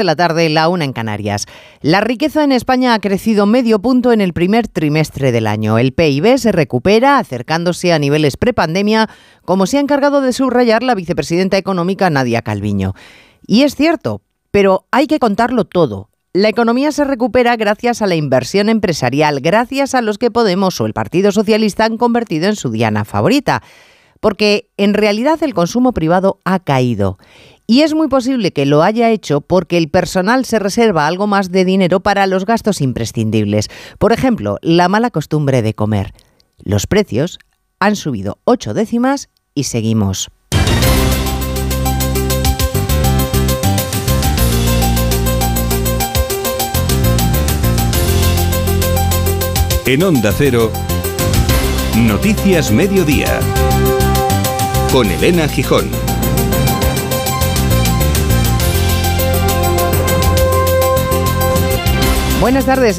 de la tarde, la una en Canarias. La riqueza en España ha crecido medio punto en el primer trimestre del año. El PIB se recupera, acercándose a niveles prepandemia, como se ha encargado de subrayar la vicepresidenta económica Nadia Calviño. Y es cierto, pero hay que contarlo todo. La economía se recupera gracias a la inversión empresarial, gracias a los que Podemos o el Partido Socialista han convertido en su diana favorita. Porque en realidad el consumo privado ha caído y es muy posible que lo haya hecho porque el personal se reserva algo más de dinero para los gastos imprescindibles. Por ejemplo, la mala costumbre de comer. Los precios han subido ocho décimas y seguimos. En Onda Cero, Noticias Mediodía, con Elena Gijón. Buenas tardes.